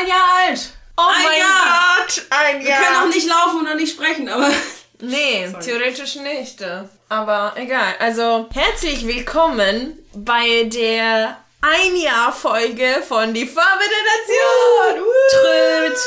ein Jahr alt. Oh ein mein Jahr. Gott, ein Wir Jahr. können auch nicht laufen und auch nicht sprechen, aber. Nee, Sorry. theoretisch nicht. Aber egal. Also, herzlich willkommen bei der Ein-Jahr-Folge von Die Farbe der Nation. Tröd.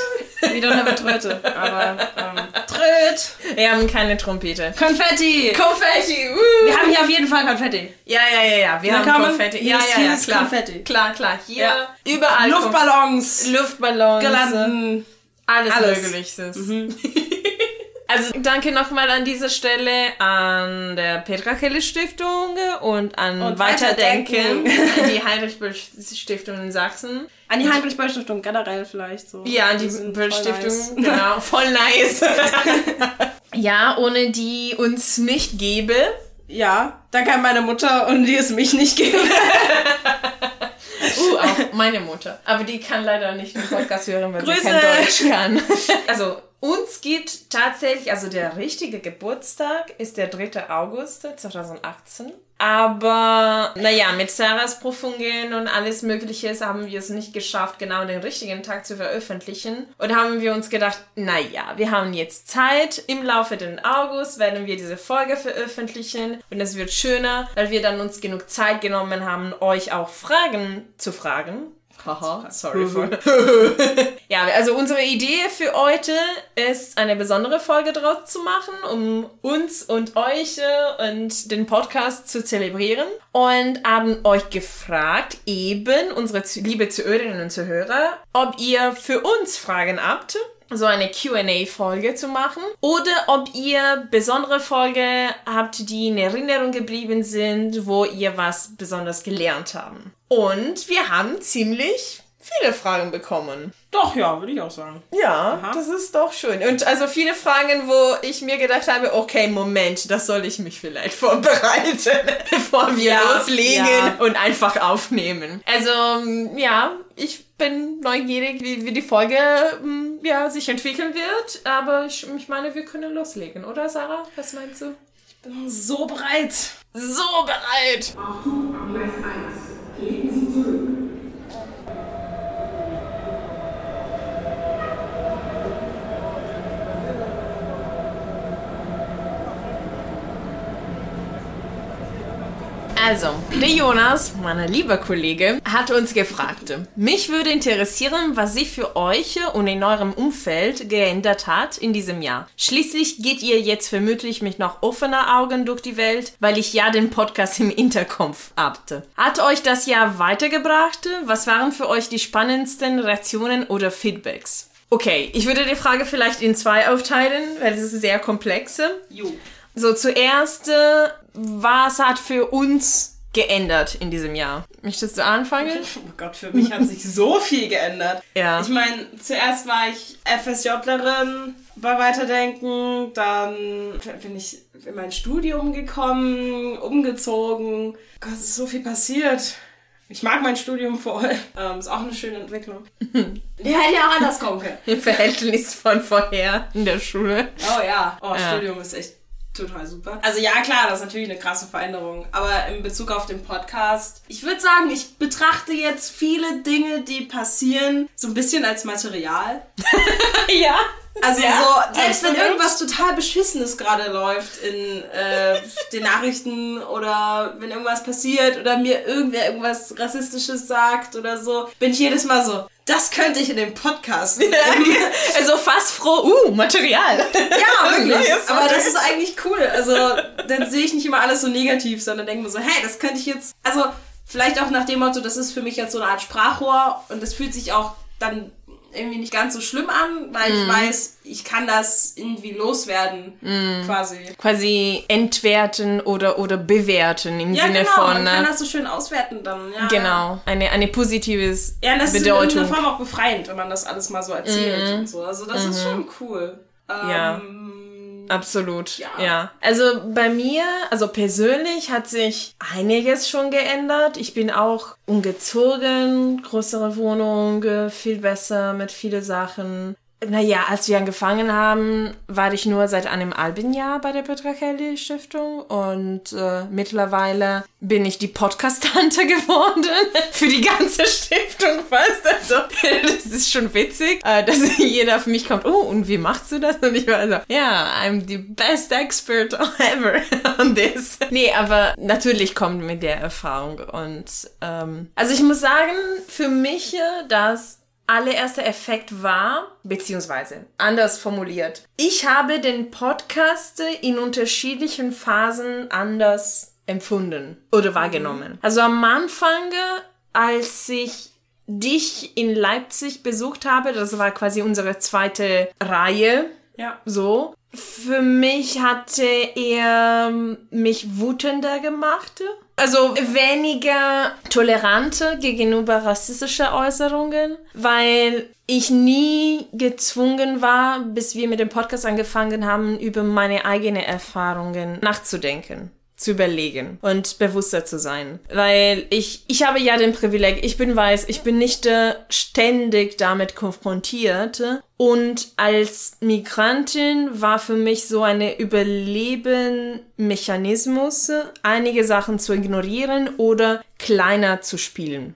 We don't have a Tröte. Aber. Ähm, Tröd. Wir haben keine Trompete. Konfetti! Konfetti. Uh. Wir haben hier auf jeden Fall Konfetti. Ja, ja, ja, ja. Wir Na, haben Konfetti. hier Ja, ist- ja, ja, ist klar. Konfetti. Klar, klar. Hier Ja. überall Luftballons! Luftballons. Girlanden. Alles, Alles. Mögliche. Also danke nochmal an dieser Stelle an der Petra Kelle Stiftung und an Und Weiterdenken, Weiterdenken. die Heinrich Böll Stiftung in Sachsen. An die Heinrich-Böll-Stiftung generell vielleicht so. Ja, an die sind Böll Stiftung, nice. genau, voll nice. ja, ohne die uns nicht gäbe. Ja, danke an meine Mutter und die es mich nicht geben. Uh, auch meine Mutter. Aber die kann leider nicht den Podcast hören, weil sie Grüße. kein Deutsch kann. Also, uns gibt tatsächlich, also der richtige Geburtstag ist der 3. August 2018. Aber, naja, mit Sarahs Prüfungen und alles Mögliche haben wir es nicht geschafft, genau den richtigen Tag zu veröffentlichen. Und haben wir uns gedacht, naja, wir haben jetzt Zeit. Im Laufe des August werden wir diese Folge veröffentlichen. Und es wird schöner, weil wir dann uns genug Zeit genommen haben, euch auch Fragen zu fragen. Haha, sorry for. ja, also unsere Idee für heute ist, eine besondere Folge draus zu machen, um uns und euch äh, und den Podcast zu zelebrieren. Und haben euch gefragt, eben unsere zu- liebe Zuhörerinnen und Zuhörer, ob ihr für uns Fragen habt so eine Q&A-Folge zu machen oder ob ihr besondere Folge habt, die in Erinnerung geblieben sind, wo ihr was besonders gelernt haben. Und wir haben ziemlich viele Fragen bekommen. Doch, ja, würde ich auch sagen. Ja, Aha. das ist doch schön. Und also viele Fragen, wo ich mir gedacht habe, okay, Moment, das soll ich mich vielleicht vorbereiten, bevor wir Ja, loslegen ja. und einfach aufnehmen. Also, mm, ja, ich bin neugierig, wie, wie die Folge mm, ja, sich entwickeln wird. Aber ich, ich meine, wir können loslegen, oder Sarah? Was meinst du? Bin so bereit. So bereit! Achtung, am Gleis 1. Treten Sie zurück. Also, der Jonas, mein lieber Kollege, hat uns gefragt. Mich würde interessieren, was sich für euch und in eurem Umfeld geändert hat in diesem Jahr. Schließlich geht ihr jetzt vermutlich mit noch offener Augen durch die Welt, weil ich ja den Podcast im Interkopf habte. Hat euch das Jahr weitergebracht? Was waren für euch die spannendsten Reaktionen oder Feedbacks? Okay, ich würde die Frage vielleicht in zwei aufteilen, weil es ist sehr komplex. Jo. So, zuerst, äh, was hat für uns geändert in diesem Jahr? Möchtest du anfangen? Oh Gott, für mich hat sich so viel geändert. Ja. Ich meine, zuerst war ich FSJlerin bei Weiterdenken, dann bin ich in mein Studium gekommen, umgezogen. Gott, es ist so viel passiert. Ich mag mein Studium voll. Ähm, ist auch eine schöne Entwicklung. Die hätte ja auch anders kommen können. Im Verhältnis von vorher in der Schule. Oh ja. Oh, Ja. Studium ist echt total super. Also ja, klar, das ist natürlich eine krasse Veränderung. Aber in Bezug auf den Podcast, ich würde sagen, ich betrachte jetzt viele Dinge, die passieren, so ein bisschen als Material. ja. Also Ja, so, selbst wenn irgendwas total Beschissenes gerade läuft in äh, den Nachrichten oder wenn irgendwas passiert oder mir irgendwer irgendwas Rassistisches sagt oder so, bin ich jedes Mal so, das könnte ich in dem Podcast. Also fast froh, uh, Material. Ja, wirklich. Aber das ist eigentlich cool. Also, dann sehe ich nicht immer alles so negativ, sondern denke mir so, hey, das könnte ich jetzt. Also, vielleicht auch nach dem Motto, das ist für mich jetzt so eine Art Sprachrohr und das fühlt sich auch dann irgendwie nicht ganz so schlimm an, weil Mhm. ich weiß, ich kann das irgendwie loswerden, Mhm. quasi. Quasi entwerten oder, oder bewerten im Ja, Sinne genau, von. man kann äh, das so schön auswerten dann, ja. Genau, eine, eine positives Ja, das ist in Bedeutung. irgendeiner Form auch befreiend, wenn man das alles mal so erzählt und so. Also, das ist schon cool. Mhm. Ja. Absolut, Ja. ja. Also bei mir, also persönlich hat sich einiges schon geändert. Ich bin auch umgezogen, größere Wohnung, äh, viel besser mit vielen Sachen. Naja, als wir angefangen haben, war ich nur seit einem halben Jahr bei der Petra Kelly Stiftung und äh, mittlerweile bin ich die Podcast-Tante geworden für die ganze Stiftung fast. Also, das ist schon witzig, äh, dass jeder auf mich kommt, oh, und wie machst du das? Und ich war so, ja, I'm the best expert ever on this. Nee, aber natürlich kommt mit der Erfahrung und ähm, also ich muss sagen, für mich, äh, dass allererste Effekt war, beziehungsweise anders formuliert. Ich habe den Podcast in unterschiedlichen Phasen anders empfunden oder wahrgenommen. Also am Anfang, als ich dich in Leipzig besucht habe, das war quasi unsere zweite Reihe, Ja. so. Für mich hatte er mich wütender gemacht. Also weniger tolerante gegenüber rassistischer Äußerungen, weil ich nie gezwungen war, bis wir mit dem Podcast angefangen haben, über meine eigenen Erfahrungen nachzudenken zu überlegen und bewusster zu sein. Weil ich, ich habe ja den Privileg, ich bin weiß, ich bin nicht äh, ständig damit konfrontiert. Und als Migrantin war für mich so eine Überlebenmechanismus, einige Sachen zu ignorieren oder kleiner zu spielen.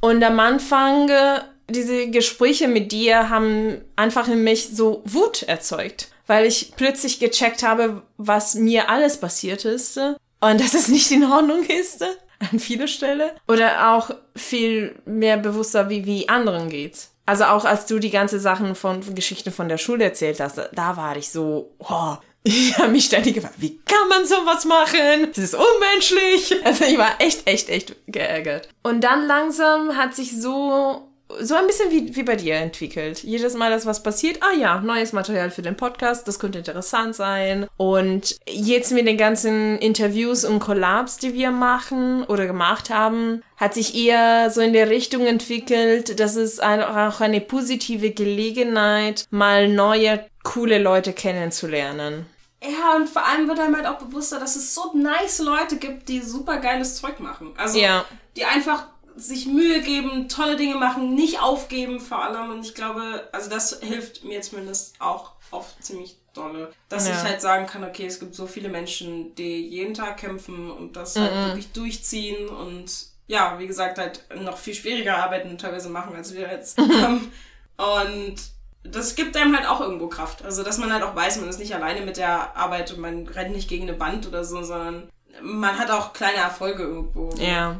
Und am Anfang, äh, diese Gespräche mit dir haben einfach in mich so Wut erzeugt weil ich plötzlich gecheckt habe, was mir alles passiert ist und dass es nicht in Ordnung ist an vieler Stelle oder auch viel mehr bewusster, wie wie anderen geht's. Also auch als du die ganze Sachen von, von Geschichten von der Schule erzählt hast, da war ich so, oh, ich habe mich ständig gefragt, wie kann man sowas machen? Das ist unmenschlich. Also ich war echt, echt, echt geärgert. Und dann langsam hat sich so so ein bisschen wie, wie bei dir entwickelt. Jedes Mal, dass was passiert, ah ja, neues Material für den Podcast, das könnte interessant sein. Und jetzt mit den ganzen Interviews und Collabs, die wir machen oder gemacht haben, hat sich eher so in der Richtung entwickelt, dass es auch eine positive Gelegenheit, mal neue, coole Leute kennenzulernen. Ja, und vor allem wird einem halt auch bewusster, dass es so nice Leute gibt, die super geiles Zeug machen. Also, Ja. die einfach sich Mühe geben, tolle Dinge machen, nicht aufgeben vor allem. Und ich glaube, also das hilft mir zumindest auch oft ziemlich dolle. Dass Ja. ich halt sagen kann, okay, es gibt so viele Menschen, die jeden Tag kämpfen und das halt wirklich durchziehen und ja, wie gesagt, halt noch viel schwieriger arbeiten und teilweise machen, als wir jetzt. Ähm, und das gibt einem halt auch irgendwo Kraft. Also, dass man halt auch weiß, man ist nicht alleine mit der Arbeit und man rennt nicht gegen eine Wand oder so, sondern man hat auch kleine Erfolge irgendwo. Ja.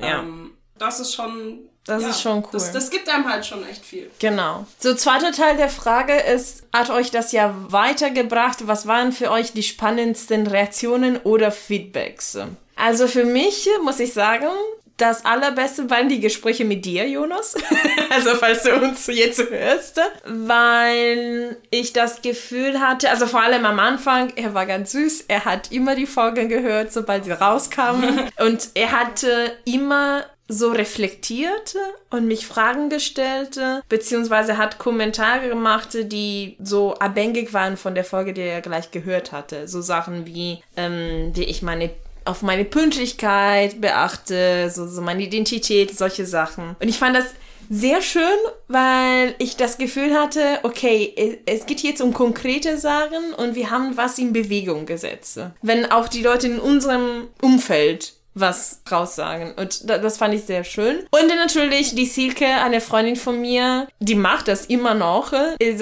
Ja. Ähm, das ist schon. Das ist schon cool. Das, das gibt einem halt schon echt viel. Genau. So, zweiter Teil der Frage ist, hat euch das ja weitergebracht? Was waren für euch die spannendsten Reaktionen oder Feedbacks? Also für mich muss ich sagen, das allerbeste waren die Gespräche mit dir, Jonas. also falls du uns jetzt hörst. Weil ich das Gefühl hatte, also vor allem am Anfang, er war ganz süß. Er hat immer die Folgen gehört, sobald sie rauskamen. Und er hatte immer so reflektiert und mich Fragen gestellt, beziehungsweise hat Kommentare gemacht, die so abhängig waren von der Folge, die er gleich gehört hatte. So Sachen wie, ähm, wie ich meine auf meine Pünktlichkeit beachte, so, so meine Identität, solche Sachen. Und ich fand das sehr schön, weil ich das Gefühl hatte, okay, es geht jetzt um konkrete Sachen und wir haben was in Bewegung gesetzt. Wenn auch die Leute in unserem Umfeld was raussagen. Und da, das fand ich sehr schön. Und natürlich die Silke, eine Freundin von mir, die macht das immer noch.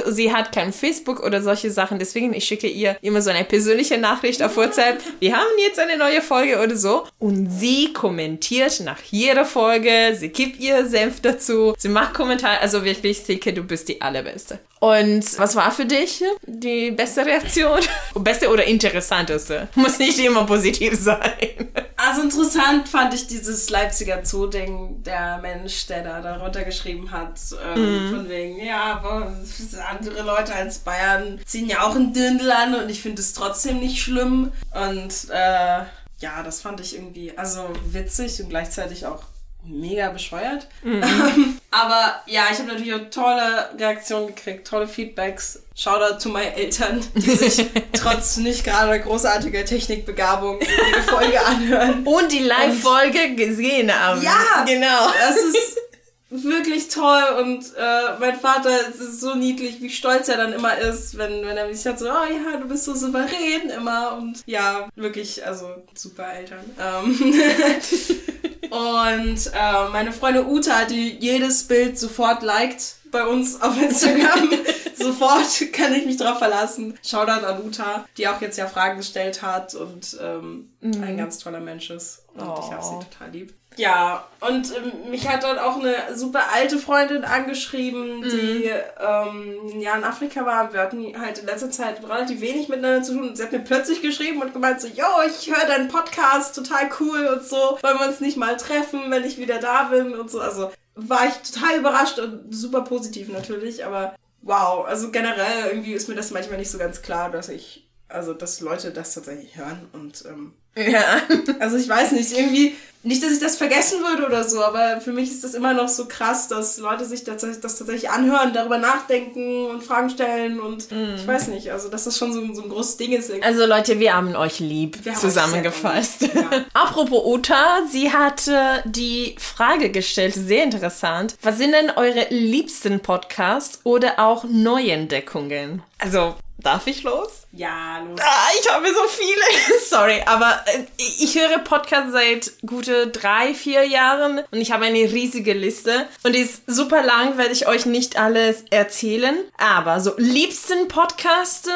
Sie hat kein Facebook oder solche Sachen, deswegen ich schicke ihr immer so eine persönliche Nachricht auf WhatsApp. Wir haben jetzt eine neue Folge oder so. Und sie kommentiert nach jeder Folge, sie gibt ihr Senf dazu, sie macht Kommentare. Also wirklich, Silke, du bist die allerbeste. Und was war für dich die beste Reaktion? Beste oder interessanteste? Muss nicht immer positiv sein. Also interessant fand ich dieses Leipziger Zoo-Ding, der Mensch, der da darunter geschrieben hat, ähm, von wegen, ja, aber andere Leute als Bayern ziehen ja auch ein Dirndl an und ich finde es trotzdem nicht schlimm. Und äh, ja, das fand ich irgendwie, also witzig und gleichzeitig auch mega bescheuert. Aber ja, ich habe natürlich auch tolle Reaktionen gekriegt, tolle Feedbacks. Shoutout zu meinen Eltern, die sich trotz nicht gerade großartiger Technikbegabung jede Folge anhören. Und die Live-Folge gesehen haben. Ja! genau. Das ist wirklich toll und äh, mein Vater es ist so niedlich, wie stolz er dann immer ist, wenn, wenn er mich hat so, oh ja, du bist so souverän immer und ja, wirklich, also super Eltern. Ähm und äh, meine Freundin Uta, die jedes Bild sofort liked bei uns auf Instagram. sofort kann ich mich drauf verlassen. Shoutout an Uta, die auch jetzt ja Fragen gestellt hat und ähm, Mhm. ein ganz toller Mensch ist. Und ich habe Oh. sie total lieb. Ja, und ähm, mich hat dann auch eine super alte Freundin angeschrieben, die ähm, ein Jahr in Afrika war. Wir hatten halt in letzter Zeit relativ wenig miteinander zu tun. Und sie hat mir plötzlich geschrieben und gemeint so, yo, ich höre deinen Podcast, total cool und so. Wollen wir uns nicht mal treffen, wenn ich wieder da bin und so. Also war ich total überrascht und super positiv natürlich, aber wow, also generell irgendwie ist mir das manchmal nicht so ganz klar, dass ich, also dass Leute das tatsächlich hören und ähm, Ja. also ich weiß nicht, irgendwie, nicht, dass ich das vergessen würde oder so, aber für mich ist das immer noch so krass, dass Leute sich das, das tatsächlich anhören, darüber nachdenken und Fragen stellen und ich weiß nicht, also dass das schon so, ein- so ein großes Ding ist. irgendwie. Also Leute, wir haben euch lieb, Wir zusammengefasst. euch ja. Apropos Uta, sie hatte die Frage gestellt, sehr interessant. Was sind denn eure liebsten Podcasts oder auch Neuentdeckungen? Also, darf ich los? Ja, los. Ah, ich habe so viele. Sorry, aber äh, ich höre Podcasts seit gute drei, vier Jahren und ich habe eine riesige Liste und die ist super lang, werde ich euch nicht alles erzählen. Aber so liebsten Podcasts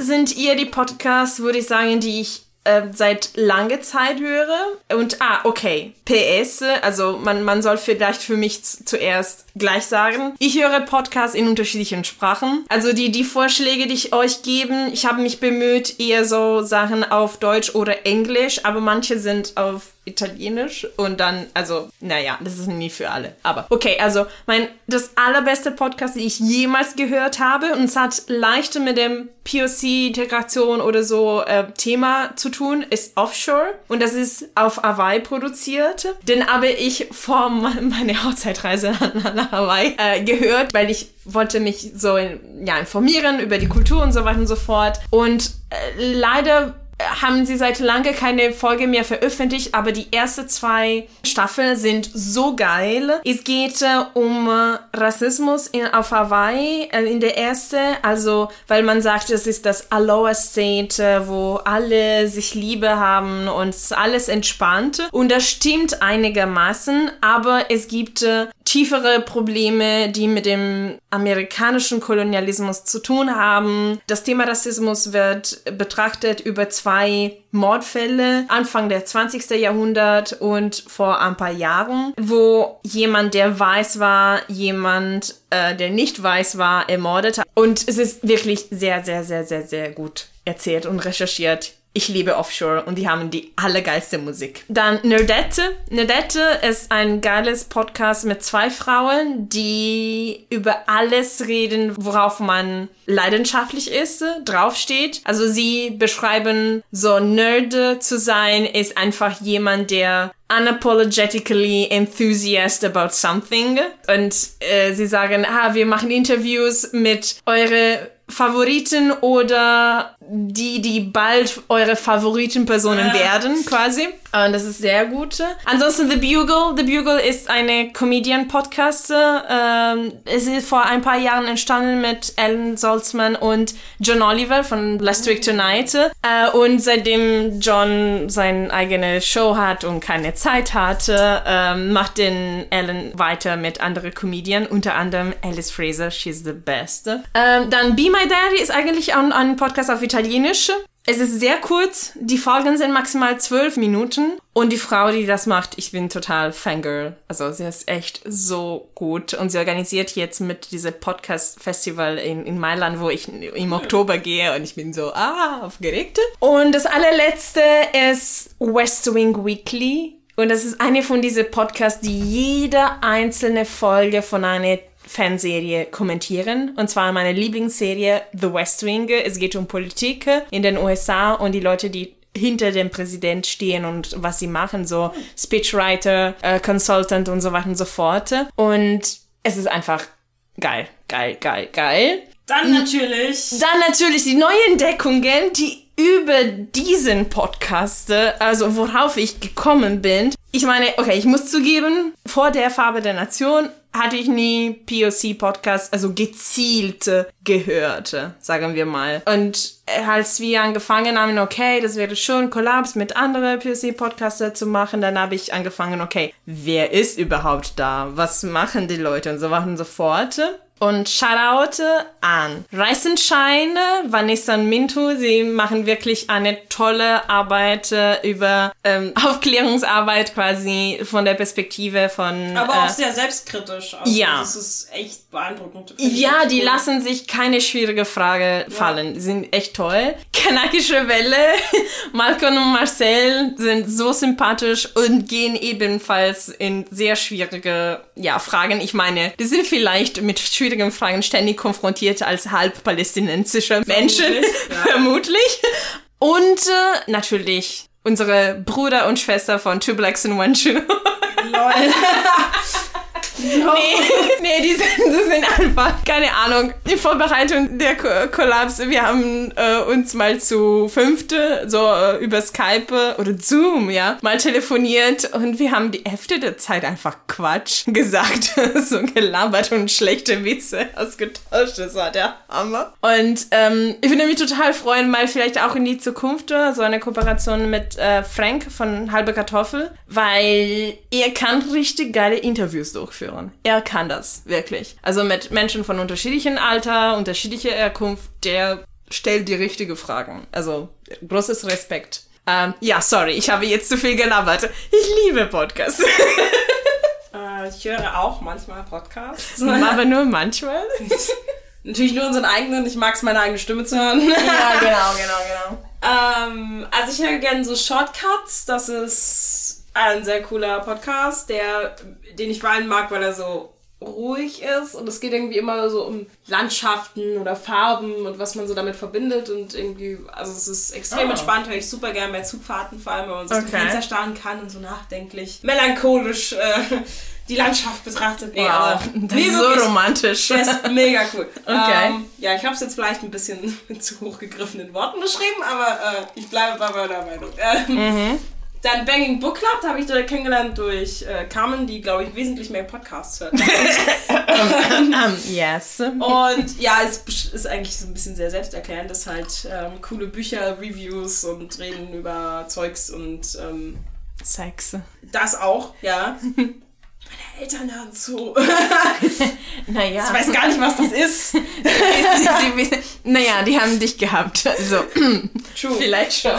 sind eher die Podcasts, würde ich sagen, die ich äh, seit langer Zeit höre. Und, ah, okay, PS, also man, man soll vielleicht für mich zuerst gleich sagen, ich höre Podcasts in unterschiedlichen Sprachen. Also die, die Vorschläge, die ich euch geben, ich habe mich bemüht, eher so Sachen auf Deutsch oder Englisch, aber manche sind auf Italienisch und dann, also, naja, das ist nie für alle. Aber okay, also mein, das allerbeste Podcast, die ich jemals gehört habe und es hat leicht mit dem POC-Integration oder so äh, Thema zu tun, ist Offshore und das ist auf Hawaii produziert. Den habe ich vor me- meiner Hochzeitreise nach Hawaii äh, gehört, weil ich wollte mich so ja, informieren über die Kultur und so weiter und so fort. Und äh, leider haben sie seit lange keine Folge mehr veröffentlicht, aber die ersten zwei Staffeln sind so geil. Es geht äh, um äh, Rassismus in, auf Hawaii äh, in der ersten, also weil man sagt, es ist das Aloha State, wo alle sich Liebe haben und alles entspannt. Und das stimmt einigermaßen, aber es gibt tiefere Probleme, die mit dem amerikanischen Kolonialismus zu tun haben. Das Thema Rassismus wird betrachtet über zwei Mordfälle Anfang der 20. Jahrhundert und vor ein paar Jahren, wo jemand, der weiß war, jemand, äh, der nicht weiß war, ermordet hat. Und es ist wirklich sehr, sehr, sehr, sehr, sehr gut erzählt und recherchiert. Ich liebe Offshore und die haben die allergeilste Musik. Dann Nerdette. Nerdette ist ein geiles Podcast mit zwei Frauen, die über alles reden, worauf man leidenschaftlich ist, draufsteht. Also sie beschreiben so Nerd zu sein, ist einfach jemand, der unapologetically enthusiast about something. Und äh, sie sagen, ah, wir machen Interviews mit eure Favoriten oder die, die bald eure Favoritenpersonen werden, quasi. Und das ist sehr gut. Ansonsten The Bugle. The Bugle ist eine Comedian-Podcast. Ähm, es ist vor ein paar Jahren entstanden mit Ellen Salzman und John Oliver von Last Week Tonight. Äh, und seitdem John seine eigene Show hat und keine Zeit hatte, ähm, macht den Ellen weiter mit anderen Comedian, unter anderem Alice Fraser. She's the best. Ähm, dann Be My Daddy ist eigentlich ein, ein Podcast auf Italienisch. Es ist sehr kurz. Die Folgen sind maximal zwölf Minuten. Und die Frau, die das macht, ich bin total Fangirl. Also sie ist echt so gut. Und sie organisiert jetzt mit diesem Podcast-Festival in, in Mailand, wo ich im Oktober gehe. Und ich bin so, ah, aufgeregt. Und das allerletzte ist West Wing Weekly. Und das ist eine von diesen Podcasts, die jede einzelne Folge von einer Fanserie kommentieren. Und zwar meine Lieblingsserie The West Wing. Es geht um Politik in den USA und die Leute, die hinter dem Präsident stehen und was sie machen, so Speechwriter, äh, Consultant und so weiter und so fort. Und es ist einfach geil, geil, geil, geil. Dann natürlich. Dann natürlich die neuen Entdeckungen, die über diesen Podcast, äh, also worauf ich gekommen bin, ich meine, okay, ich muss zugeben, vor der Farbe der Nation hatte ich nie POC-Podcasts, also gezielte gehört, sagen wir mal. Und als wir angefangen haben, okay, das wäre schon Kollaps mit anderen POC-Podcaster zu machen, dann habe ich angefangen, okay, wer ist überhaupt da? Was machen die Leute? Und so weiter und so fort. Und Shoutout an Reisenscheine, Vanessa und Mintu. Sie machen wirklich eine tolle Arbeit äh, über ähm, Aufklärungsarbeit quasi von der Perspektive von. Aber äh, auch sehr selbstkritisch. Also ja. Das ist echt beeindruckend. Ja, die cool. lassen sich keine schwierige Frage fallen. Die sind echt toll. Kanakische Welle, Malcolm und Marcel sind so sympathisch und gehen ebenfalls in sehr schwierige ja, Fragen. Ich meine, die sind vielleicht mit schwierigen Fragen ständig konfrontiert als halb palästinensische Menschen. ja. Vermutlich. Und äh, natürlich unsere Bruder und Schwester von Two Blacks and One Shoe. Lol. Nee, nee die, sind, die sind einfach, keine Ahnung, in Vorbereitung der Ko Kollaps, wir haben äh, uns mal zu fünfte, so äh, über Skype oder Zoom, ja, mal telefoniert und wir haben die Hälfte der Zeit einfach Quatsch gesagt, so gelabert und schlechte Witze ausgetauscht, das war der Hammer. Und ähm, ich würde mich total freuen, mal vielleicht auch in die Zukunft äh, so eine Kooperation mit äh, Frank von Halbe Kartoffel, weil er kann richtig geile Interviews durchführen. Er kann das, wirklich. Also mit Menschen von unterschiedlichem Alter, unterschiedlicher Herkunft, der stellt die richtigen Fragen. Also großes Respekt. Ähm, ja, sorry, ich habe jetzt zu viel gelabert. Ich liebe Podcasts. Äh, ich höre auch manchmal Podcasts. Aber nur manchmal. Natürlich nur unseren eigenen. Ich mag es, meine eigene Stimme zu hören. Ja, genau, genau, genau. Ähm, also ich höre gerne so Shortcuts. Das ist ein sehr cooler Podcast, der, den ich vor allem mag, weil er so ruhig ist und es geht irgendwie immer so um Landschaften oder Farben und was man so damit verbindet und irgendwie, also es ist extrem Ah. entspannt, höre ich super gerne bei Zugfahrten, vor allem, wenn man sich okay. Okay. Fenster starren kann und so nachdenklich, melancholisch äh, die Landschaft betrachtet. Wow, aber- das ist so romantisch. Der ist mega cool. Okay. Ähm, ja, ich habe es jetzt vielleicht ein bisschen mit zu hochgegriffenen Worten beschrieben, aber äh, ich bleibe bei meiner Meinung. Ähm, Dann Banging Book Club, da habe ich direkt kennengelernt durch äh, Carmen, die, glaube ich, wesentlich mehr Podcasts hört. Um, yes. Und ja, es ist eigentlich so ein bisschen sehr selbsterklärend, dass halt ähm, coole Bücher, Reviews und reden über Zeugs und ähm, Sex. das auch, ja. Meine Eltern hören zu. Naja. Ich weiß gar nicht, was das ist. Naja, die haben dich gehabt. Also, True. vielleicht schon.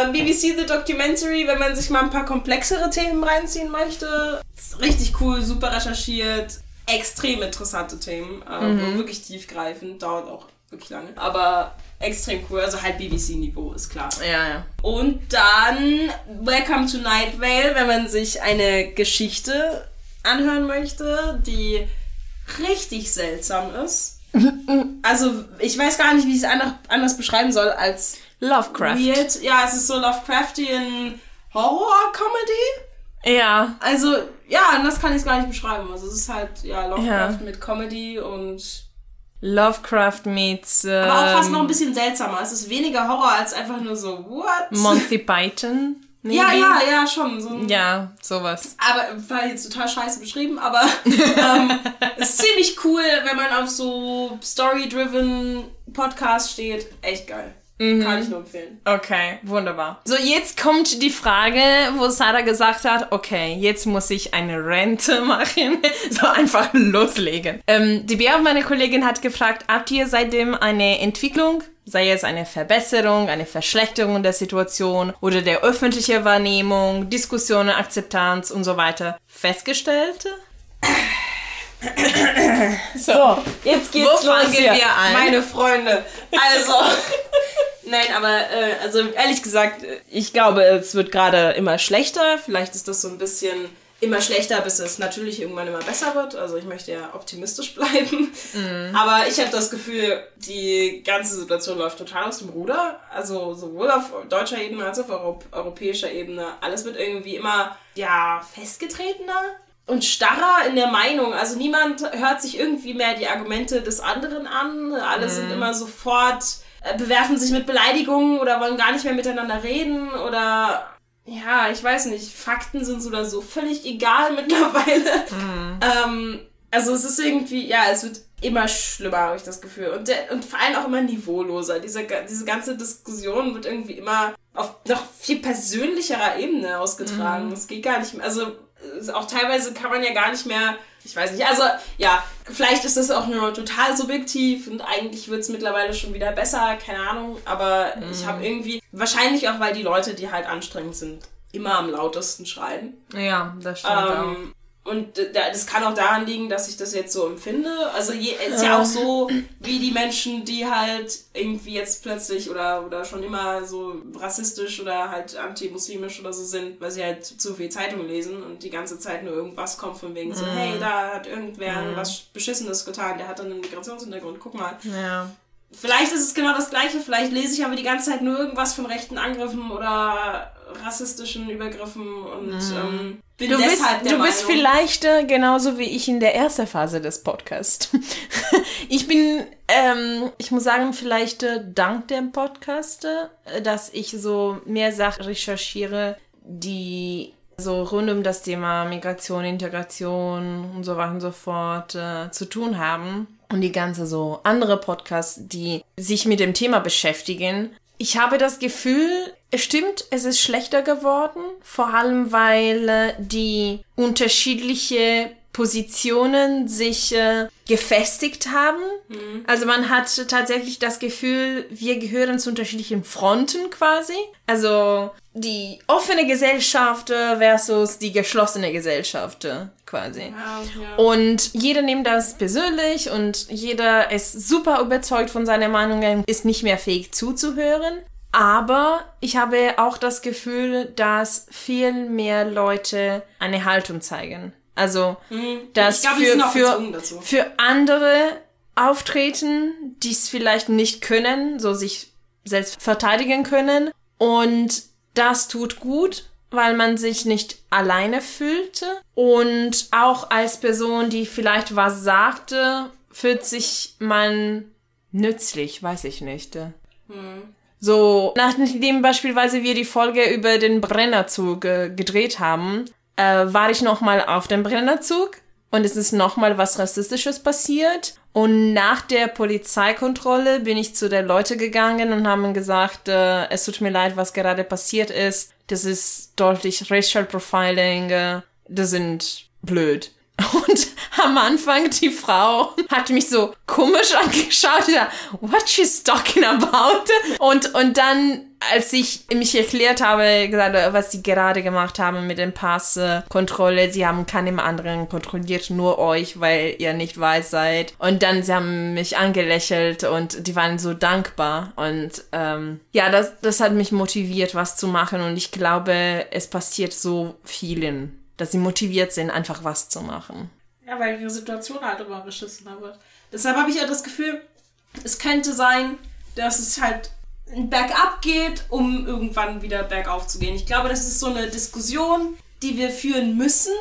Ähm, BBC The Documentary, wenn man sich mal ein paar komplexere Themen reinziehen möchte. Richtig cool, super recherchiert, extrem interessante Themen, äh, wirklich tiefgreifend, dauert auch wirklich lange. Aber extrem cool, also halt BBC-Niveau, ist klar. Ja, ja. Und dann Welcome to Night Vale, wenn man sich eine Geschichte anhören möchte, die richtig seltsam ist. Also, ich weiß gar nicht, wie ich es anders beschreiben soll als Lovecraft. weird. Ja, es ist so Lovecraftian Horror-Comedy. Ja. Also, ja, anders kann ich es gar nicht beschreiben. Also, es ist halt, ja, Lovecraft Ja. mit Comedy und. Lovecraft meets äh, Aber auch fast noch ein bisschen seltsamer. Es ist weniger Horror als einfach nur so, what? Monty Python. maybe? ja, ja, ja, schon. So Ja, sowas. Aber war jetzt total scheiße beschrieben, aber ähm, ist ziemlich cool, wenn man auf so Story-driven Podcasts steht. Echt geil. Kann ich nur empfehlen. Okay, wunderbar. So, jetzt kommt die Frage, wo Sarah gesagt hat, okay, jetzt muss ich eine Rente machen. so einfach loslegen. Ähm, die Bea, meine Kollegin, hat gefragt, habt ihr seitdem eine Entwicklung, sei es eine Verbesserung, eine Verschlechterung der Situation oder der öffentlichen Wahrnehmung, Diskussionen, Akzeptanz und so weiter festgestellt? So, jetzt geht's Wo los fangen hier, wir an? meine Freunde. Also, nein, aber äh, also ehrlich gesagt, ich glaube, es wird gerade immer schlechter. Vielleicht ist das so ein bisschen immer schlechter, bis es natürlich irgendwann immer besser wird. Also ich möchte ja optimistisch bleiben. Aber ich habe das Gefühl, die ganze Situation läuft total aus dem Ruder. Also sowohl auf deutscher Ebene als auch auf europ- europäischer Ebene. Alles wird irgendwie immer, ja, festgetretener und starrer in der Meinung. Also niemand hört sich irgendwie mehr die Argumente des anderen an. Alle sind immer sofort, äh, bewerfen sich mit Beleidigungen oder wollen gar nicht mehr miteinander reden oder ja, ich weiß nicht, Fakten sind so oder so völlig egal mittlerweile. Ähm, also es ist irgendwie, ja, es wird immer schlimmer, habe ich das Gefühl. Und, der, und vor allem auch immer niveauloser. Diese, diese ganze Diskussion wird irgendwie immer auf noch viel persönlicherer Ebene ausgetragen. Es geht gar nicht mehr. Also auch teilweise kann man ja gar nicht mehr. Ich weiß nicht, also ja, vielleicht ist das auch nur total subjektiv und eigentlich wird es mittlerweile schon wieder besser, keine Ahnung, aber ich habe irgendwie, wahrscheinlich auch, weil die Leute, die halt anstrengend sind, immer am lautesten schreien. Ja, das stimmt auch. Ähm, und da- das kann auch daran liegen, dass ich das jetzt so empfinde. Also je, es ist ja auch so, wie die Menschen, die halt irgendwie jetzt plötzlich oder, oder schon immer so rassistisch oder halt antimuslimisch oder so sind, weil sie halt zu viel Zeitung lesen und die ganze Zeit nur irgendwas kommt von wegen so, hey, da hat irgendwer was Beschissenes getan, der hat dann einen Migrationshintergrund, guck mal. Ja. Vielleicht ist es genau das Gleiche, vielleicht lese ich aber die ganze Zeit nur irgendwas von rechten Angriffen oder rassistischen Übergriffen und ähm, bin Du bist, deshalb der du bist Meinung, vielleicht äh, genauso wie ich in der ersten Phase des Podcasts. ich bin, ähm, ich muss sagen, vielleicht äh, dank dem Podcast, äh, dass ich so mehr Sachen recherchiere, die so rund um das Thema Migration, Integration und so weiter und so fort äh, zu tun haben. Und die ganze so andere Podcasts, die sich mit dem Thema beschäftigen. Ich habe das Gefühl, es stimmt, es ist schlechter geworden, vor allem weil äh, die unterschiedliche Positionen sich äh, gefestigt haben. Also man hat tatsächlich das Gefühl, wir gehören zu unterschiedlichen Fronten quasi. Also die offene Gesellschaft versus die geschlossene Gesellschaft quasi. Ja. Und jeder nimmt das persönlich und jeder ist super überzeugt von seiner Meinung, ist nicht mehr fähig zuzuhören. Aber ich habe auch das Gefühl, dass viel mehr Leute eine Haltung zeigen. Also, dass Ich glaube, die für, für, für andere auftreten, die es vielleicht nicht können, so sich selbst verteidigen können. Und das tut gut, weil man sich nicht alleine fühlte. Und auch als Person, die vielleicht was sagte, fühlt sich man nützlich, weiß ich nicht. So, nachdem beispielsweise wir die Folge über den Brennerzug äh, gedreht haben, äh, war ich nochmal auf dem Brennerzug und es ist nochmal was Rassistisches passiert. Und nach der Polizeikontrolle bin ich zu den Leuten gegangen und haben gesagt, äh, es tut mir leid, was gerade passiert ist. Das ist deutlich Racial Profiling. Äh, das sind blöd. Und am Anfang die Frau hat mich so komisch angeschaut, ja, what she's talking about. Und, und dann, als ich mich erklärt habe, gesagt, was sie gerade gemacht haben mit dem Passkontrolle, sie haben keinem anderen kontrolliert, nur euch, weil ihr nicht weiß seid. Und dann, sie haben mich angelächelt und die waren so dankbar. Und ähm, ja, das, das hat mich motiviert, was zu machen. Und ich glaube, es passiert so vielen dass sie motiviert sind, einfach was zu machen. Ja, weil die Situation halt immer beschissener wird. Deshalb habe ich ja das Gefühl, es könnte sein, dass es halt Bergab geht, um irgendwann wieder bergauf zu gehen. Ich glaube, das ist so eine Diskussion, die wir führen müssen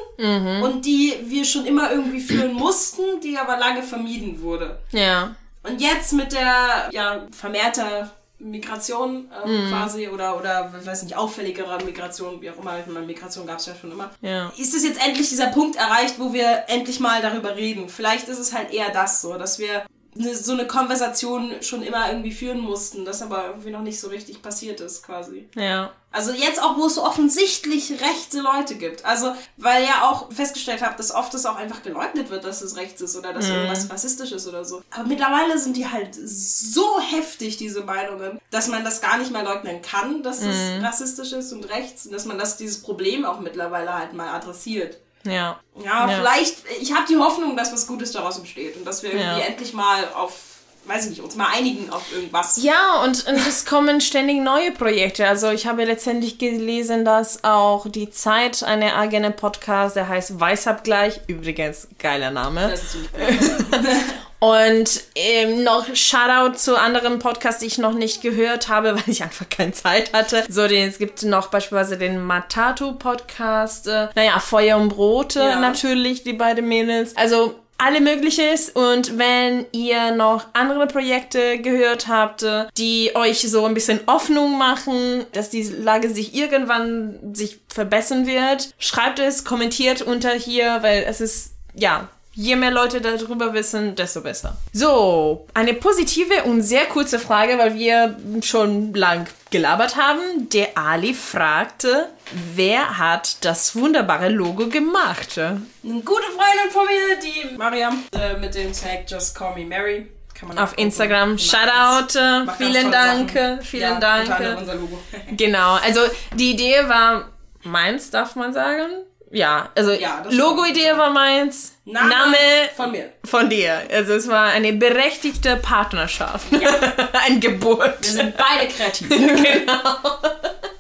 und die wir schon immer irgendwie führen mussten, die aber lange vermieden wurde. Ja. Und jetzt mit der ja, vermehrter Migration ähm, Mhm. quasi oder, oder, weiß nicht, auffälligerer Migration, wie auch immer, ich meine, Migration gab es ja schon immer. Ja. Ist es jetzt endlich dieser Punkt erreicht, wo wir endlich mal darüber reden? Vielleicht ist es halt eher das so, dass wir ne, so eine Konversation schon immer irgendwie führen mussten, das aber irgendwie noch nicht so richtig passiert ist quasi. Ja. Also jetzt auch, wo es so offensichtlich rechte Leute gibt. Also, weil ja auch festgestellt habe, dass oft es auch einfach geleugnet wird, dass es rechts ist oder dass irgendwas rassistisch ist oder so. Aber mittlerweile sind die halt so heftig, diese Meinungen, dass man das gar nicht mehr leugnen kann, dass es rassistisch ist und rechts und dass man das, dieses Problem auch mittlerweile halt mal adressiert. Ja. Ja, Ja. vielleicht, ich habe die Hoffnung, dass was Gutes daraus entsteht und dass wir irgendwie Ja. endlich mal auf, weiß ich nicht, uns mal einigen auf irgendwas. Ja, und, und es kommen ständig neue Projekte. Also ich habe letztendlich gelesen, dass auch die Zeit eine eigene Podcast, der heißt Weißabgleich, übrigens geiler Name. Das ist ziemlich Und ähm, noch Shoutout zu anderen Podcasts, die ich noch nicht gehört habe, weil ich einfach keine Zeit hatte. So, den, es gibt noch beispielsweise den Matatu Podcast, äh, naja, Feuer und Brote Ja. natürlich, die beiden Mädels. Also alle Mögliches. Und wenn ihr noch andere Projekte gehört habt, äh, die euch so ein bisschen Hoffnung machen, dass die Lage sich irgendwann sich verbessern wird, schreibt es, kommentiert unter hier, weil es ist, ja, Je mehr Leute darüber wissen, desto besser. So, eine positive und sehr kurze Frage, weil wir schon lang gelabert haben. Der Ali fragte, wer hat das wunderbare Logo gemacht? Eine gute Freundin von mir, die Mariam, äh, mit dem Tag Just Call Me Mary. Auf. Instagram. Shoutout. ganz- macht ganz Vielen Dank. Sachen. Vielen ja, Dank. Unser Logo. Genau, also die Idee war meins, darf man sagen. Ja, also Ja, Logo-Idee war meins, Name Name von mir. von dir. Also es war eine berechtigte Partnerschaft. Ein Geburt. Wir sind beide kreativ.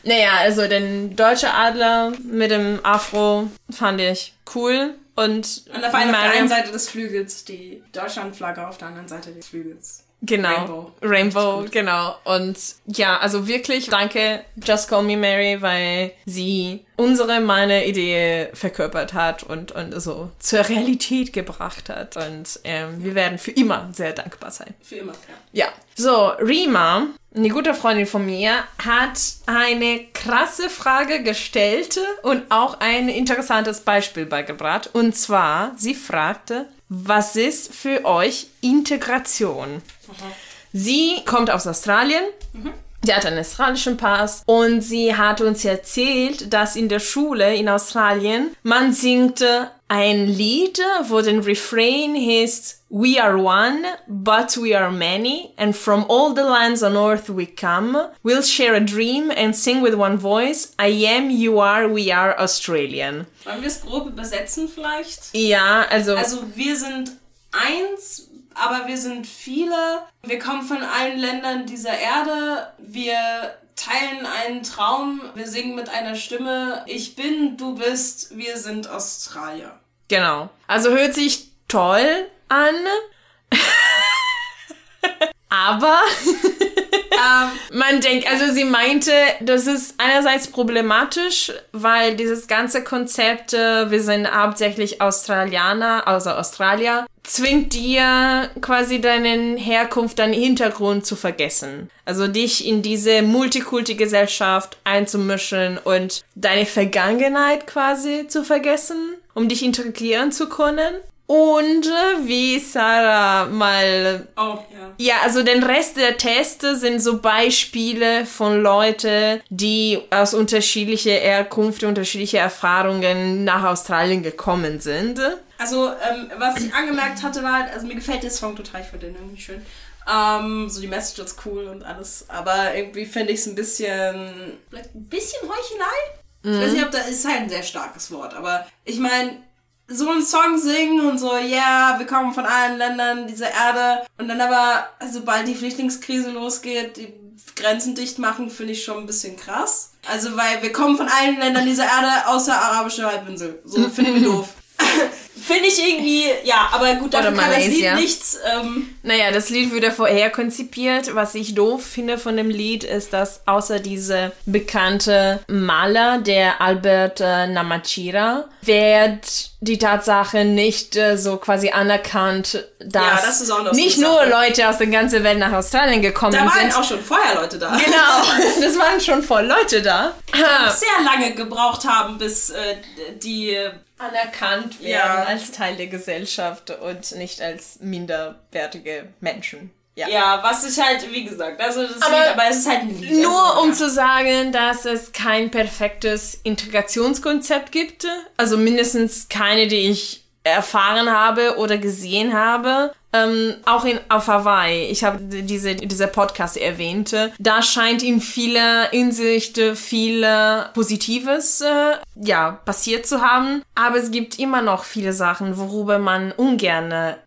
Naja, also den deutsche Adler mit dem Afro fand ich cool. Und Und auf, einer, auf der einen Seite des Flügels die Deutschlandflagge, auf der anderen Seite des Flügels. Genau. Rainbow. Rainbow, genau. Und ja, also wirklich danke Just Call Me Mary, weil sie unsere, meine Idee verkörpert hat und, und so zur Realität gebracht hat. Und ähm, wir werden für immer sehr dankbar sein. Für immer, ja. Ja. So, Rima, eine gute Freundin von mir, hat eine krasse Frage gestellt und auch ein interessantes Beispiel beigebracht. Und zwar, sie fragte, was ist für euch Integration? Sie kommt aus Australien. Sie hat einen australischen Pass und sie hat uns erzählt, dass in der Schule in Australien man singt ein Lied, wo den Refrain heißt We are one, but we are many, and from all the lands on earth we come. We'll share a dream and sing with one voice. I am, you are, we are Australian. Wollen wir es grob übersetzen vielleicht? Ja, also, Also wir sind eins, aber wir sind viele. Wir kommen von allen Ländern dieser Erde. Wir teilen einen Traum. Wir singen mit einer Stimme. Ich bin, du bist, wir sind Australier. Genau. Also hört sich toll an. Aber Ähm, Man denkt, also sie meinte, das ist einerseits problematisch, weil dieses ganze Konzept, äh, wir sind hauptsächlich Australianer, also Australier, zwingt dir quasi deinen Herkunft, deinen Hintergrund zu vergessen. Also dich in diese Multikulti-Gesellschaft einzumischen und deine Vergangenheit quasi zu vergessen, um dich integrieren zu können. Und äh, wie Sarah mal oh, ja. ja, also den Rest der Teste sind so Beispiele von Leuten, die aus unterschiedlicher Herkunft, unterschiedliche Erfahrungen nach Australien gekommen sind. Also, ähm, was ich angemerkt hatte, war, also mir gefällt der Song total, ich finde den irgendwie schön. Ähm, so die Message ist cool und alles, aber irgendwie finde ich es ein bisschen, vielleicht ein bisschen Heuchelei. Ich weiß nicht, ob das ist halt ein sehr starkes Wort, aber ich meine, so einen Song singen und so, ja, yeah, wir kommen von allen Ländern dieser Erde und dann aber, sobald die Flüchtlingskrise losgeht, die Grenzen dicht machen, finde ich schon ein bisschen krass. Also, weil wir kommen von allen Ländern dieser Erde außer arabische Halbinsel. So, finden wir doof. Finde ich irgendwie, ja, aber gut, dafür Oder kann das Lied nichts. Ähm, Naja, das Lied wurde vorher konzipiert. Was ich doof finde von dem Lied ist, dass außer diese bekannte Maler, der Albert äh, Namachira, wird die Tatsache nicht äh, so quasi anerkannt, dass Ja, das nicht eine nur Sache. Leute aus der ganzen Welt nach Australien gekommen da waren sind. auch schon vorher Leute da. Genau, das waren schon voll Leute da. Sehr lange gebraucht haben, bis äh, die. Anerkannt werden Ja. als Teil der Gesellschaft und nicht als minderwertige Menschen. Ja, was ich halt, wie gesagt, also das Aber Lied, aber es ist halt ein Lied. Nur also, um ja. zu sagen, dass es kein perfektes Integrationskonzept gibt. Also mindestens keine, die ich erfahren habe oder gesehen habe. Ähm, auch in, auf Hawaii, ich habe diese, diese Podcast erwähnte, da scheint in vieler Hinsicht viel äh, Positives äh, ja, passiert zu haben. Aber es gibt immer noch viele Sachen, worüber man ungern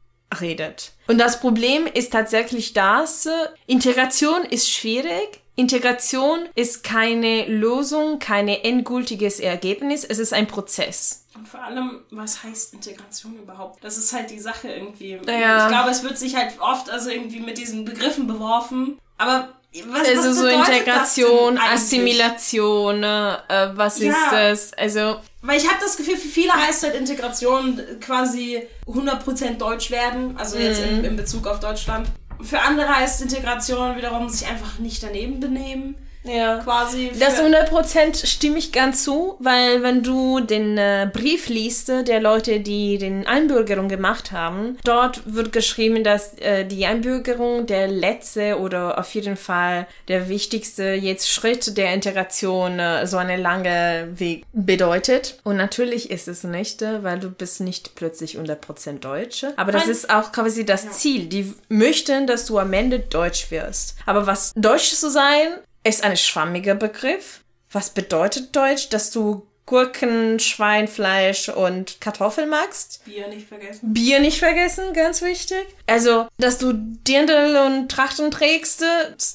redet. Und das Problem ist tatsächlich das, äh, Integration ist schwierig. Integration ist keine Lösung, kein endgültiges Ergebnis, es ist ein Prozess. Und vor allem, was heißt Integration überhaupt? Das ist halt die Sache irgendwie. Ja. Ich glaube, es wird sich halt oft also irgendwie mit diesen Begriffen beworfen. Aber was, Also was so Integration? Assimilation, äh, was Ja. ist das? Also weil ich habe das Gefühl, für viele heißt halt Integration quasi 100% Deutsch werden, also jetzt Mhm. in, in Bezug auf Deutschland. Für andere heißt Integration wiederum sich einfach nicht daneben benehmen, Ja. quasi. Das für- 100% stimme ich ganz zu, weil wenn du den äh, Brief liest äh, der Leute, die den Einbürgerung gemacht haben, dort wird geschrieben, dass äh, die Einbürgerung der letzte oder auf jeden Fall der wichtigste jetzt Schritt der Integration äh, so eine lange Weg bedeutet. Und natürlich ist es nicht, äh, weil du bist nicht plötzlich 100% Deutsche. Aber das Nein. ist auch quasi das Ziel. Die möchten, dass du am Ende Deutsch wirst. Aber was Deutsch zu sein, ist ein schwammiger Begriff. Was bedeutet Deutsch? Dass du Gurken, Schweinfleisch und Kartoffeln magst? Bier nicht vergessen. Bier nicht vergessen, ganz wichtig. Also, dass du Dirndl und Trachten trägst,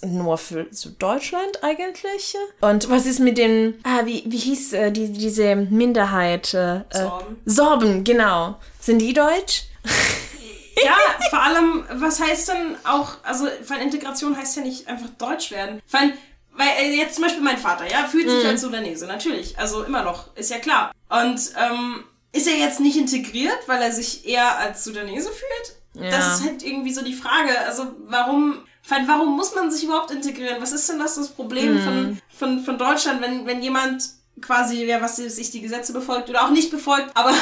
nur für so Deutschland eigentlich. Und was ist mit den, ah, wie, wie hieß äh, die, diese Minderheit? Äh, äh, Sorben. Sorben, genau. Sind die deutsch? Ja, vor allem, was heißt denn auch, also vor allem Integration heißt ja nicht einfach Deutsch werden. Vor allem, weil äh, jetzt zum Beispiel mein Vater, ja, fühlt Mhm. sich als Sudanese, natürlich, also immer noch, ist ja klar. Und ähm, ist er jetzt nicht integriert, weil er sich eher als Sudanese fühlt? Ja. Das ist halt irgendwie so die Frage. Also warum, warum muss man sich überhaupt integrieren? Was ist denn das, das Problem Mhm. von, von, von Deutschland, wenn, wenn jemand quasi, ja, was sich die Gesetze befolgt oder auch nicht befolgt, aber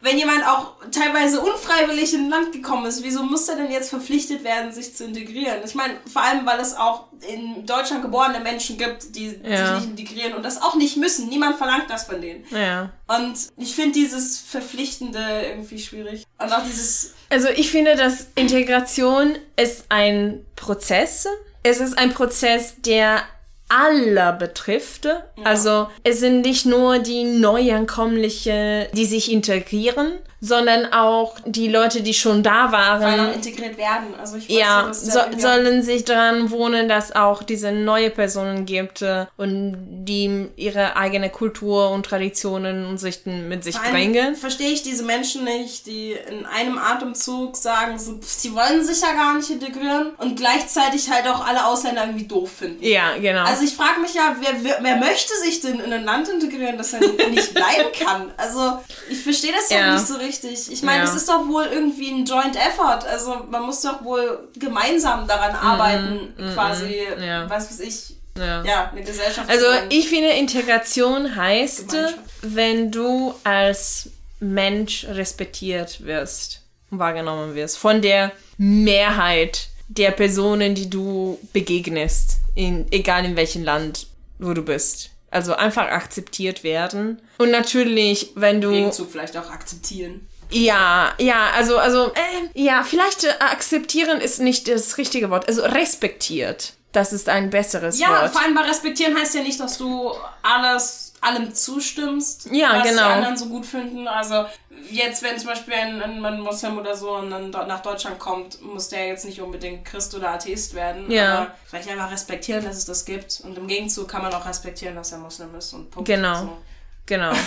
wenn jemand auch teilweise unfreiwillig in ein Land gekommen ist, wieso muss er denn jetzt verpflichtet werden, sich zu integrieren? Ich meine, vor allem, weil es auch in Deutschland geborene Menschen gibt, die Ja. sich nicht integrieren und das auch nicht müssen. Niemand verlangt das von denen. Ja. Und ich finde dieses Verpflichtende irgendwie schwierig. Und auch dieses, Also ich finde, dass Integration ist ein Prozess. Es ist ein Prozess, der aller betrifft. Also es sind nicht nur die Neuankömmliche, die sich integrieren, sondern auch die Leute, die schon da weil auch waren. integriert werden. Also ich Ja, so, sollen sich daran wohnen, dass auch diese neue Personen gibt äh, und die ihre eigene Kultur und Traditionen und Sichten mit sich Vor bringen. Verstehe ich diese Menschen nicht, die in einem Atemzug sagen, so, pff, sie wollen sich ja gar nicht integrieren und gleichzeitig halt auch alle Ausländer irgendwie doof finden. Ja, genau. Also ich frage mich ja, wer, wer, wer möchte sich denn in ein Land integrieren, das er nicht bleiben kann? Also ich verstehe das Ja. doch nicht so richtig. Ich meine, Ja. das ist doch wohl irgendwie ein Joint Effort. Also man muss doch wohl gemeinsam daran arbeiten, quasi, Mhm. ja. was weiß ich, ja. ja, eine Gesellschaft Also ich finde, Integration heißt, wenn du als Mensch respektiert wirst und wahrgenommen wirst von der Mehrheit der Personen, die du begegnest, in, egal in welchem Land wo du bist. Also einfach akzeptiert werden. Und natürlich, wenn du... Gegenzug vielleicht auch akzeptieren. Ja, ja, also, also, äh, ja, vielleicht äh, akzeptieren ist nicht das richtige Wort. Also respektiert. Das ist ein besseres Ja, Wort. vor allem bei respektieren heißt ja nicht, dass du alles allem zustimmst, Ja, was genau. die anderen so gut finden. Also jetzt, wenn zum Beispiel ein, ein, ein Muslim oder so und dann do- nach Deutschland kommt, muss der jetzt nicht unbedingt Christ oder Atheist werden. Ja. Aber vielleicht einfach respektieren, dass es das gibt. Und im Gegenzug kann man auch respektieren, dass er Muslim ist. Und Punkt. Genau. So. Genau.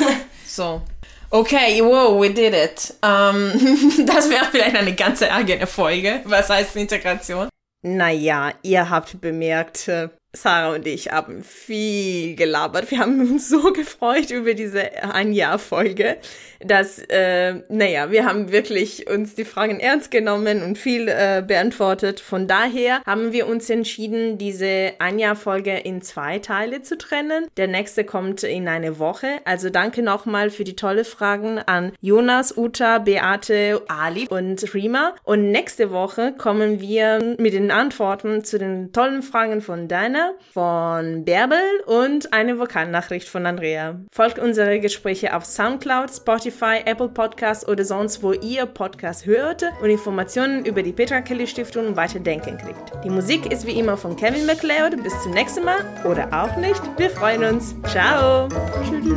So. Okay, wow, we did it. Ähm, das wäre vielleicht eine ganze eigene Folge. Was heißt Integration? Naja, ihr habt bemerkt, Sarah und ich haben viel gelabert. Wir haben uns so gefreut über diese Ein-Jahr-Folge, dass, äh, naja, wir haben wirklich uns die Fragen ernst genommen und viel äh, beantwortet. Von daher haben wir uns entschieden, diese Ein-Jahr-Folge in zwei Teile zu trennen. Der nächste kommt in eine Woche. Also danke nochmal für die tolle Fragen an Jonas, Uta, Beate, Ali und Rima. Und nächste Woche kommen wir mit den Antworten zu den tollen Fragen von Dana, von Bärbel und eine Vokalnachricht von Andrea. Folgt unsere Gespräche auf Soundcloud, Spotify, Apple Podcasts oder sonst, wo ihr Podcast hört und Informationen über die Petra Kelly Stiftung und Weiterdenken kriegt. Die Musik ist wie immer von Kevin MacLeod. Bis zum nächsten Mal oder auch nicht. Wir freuen uns. Ciao. Tschüss.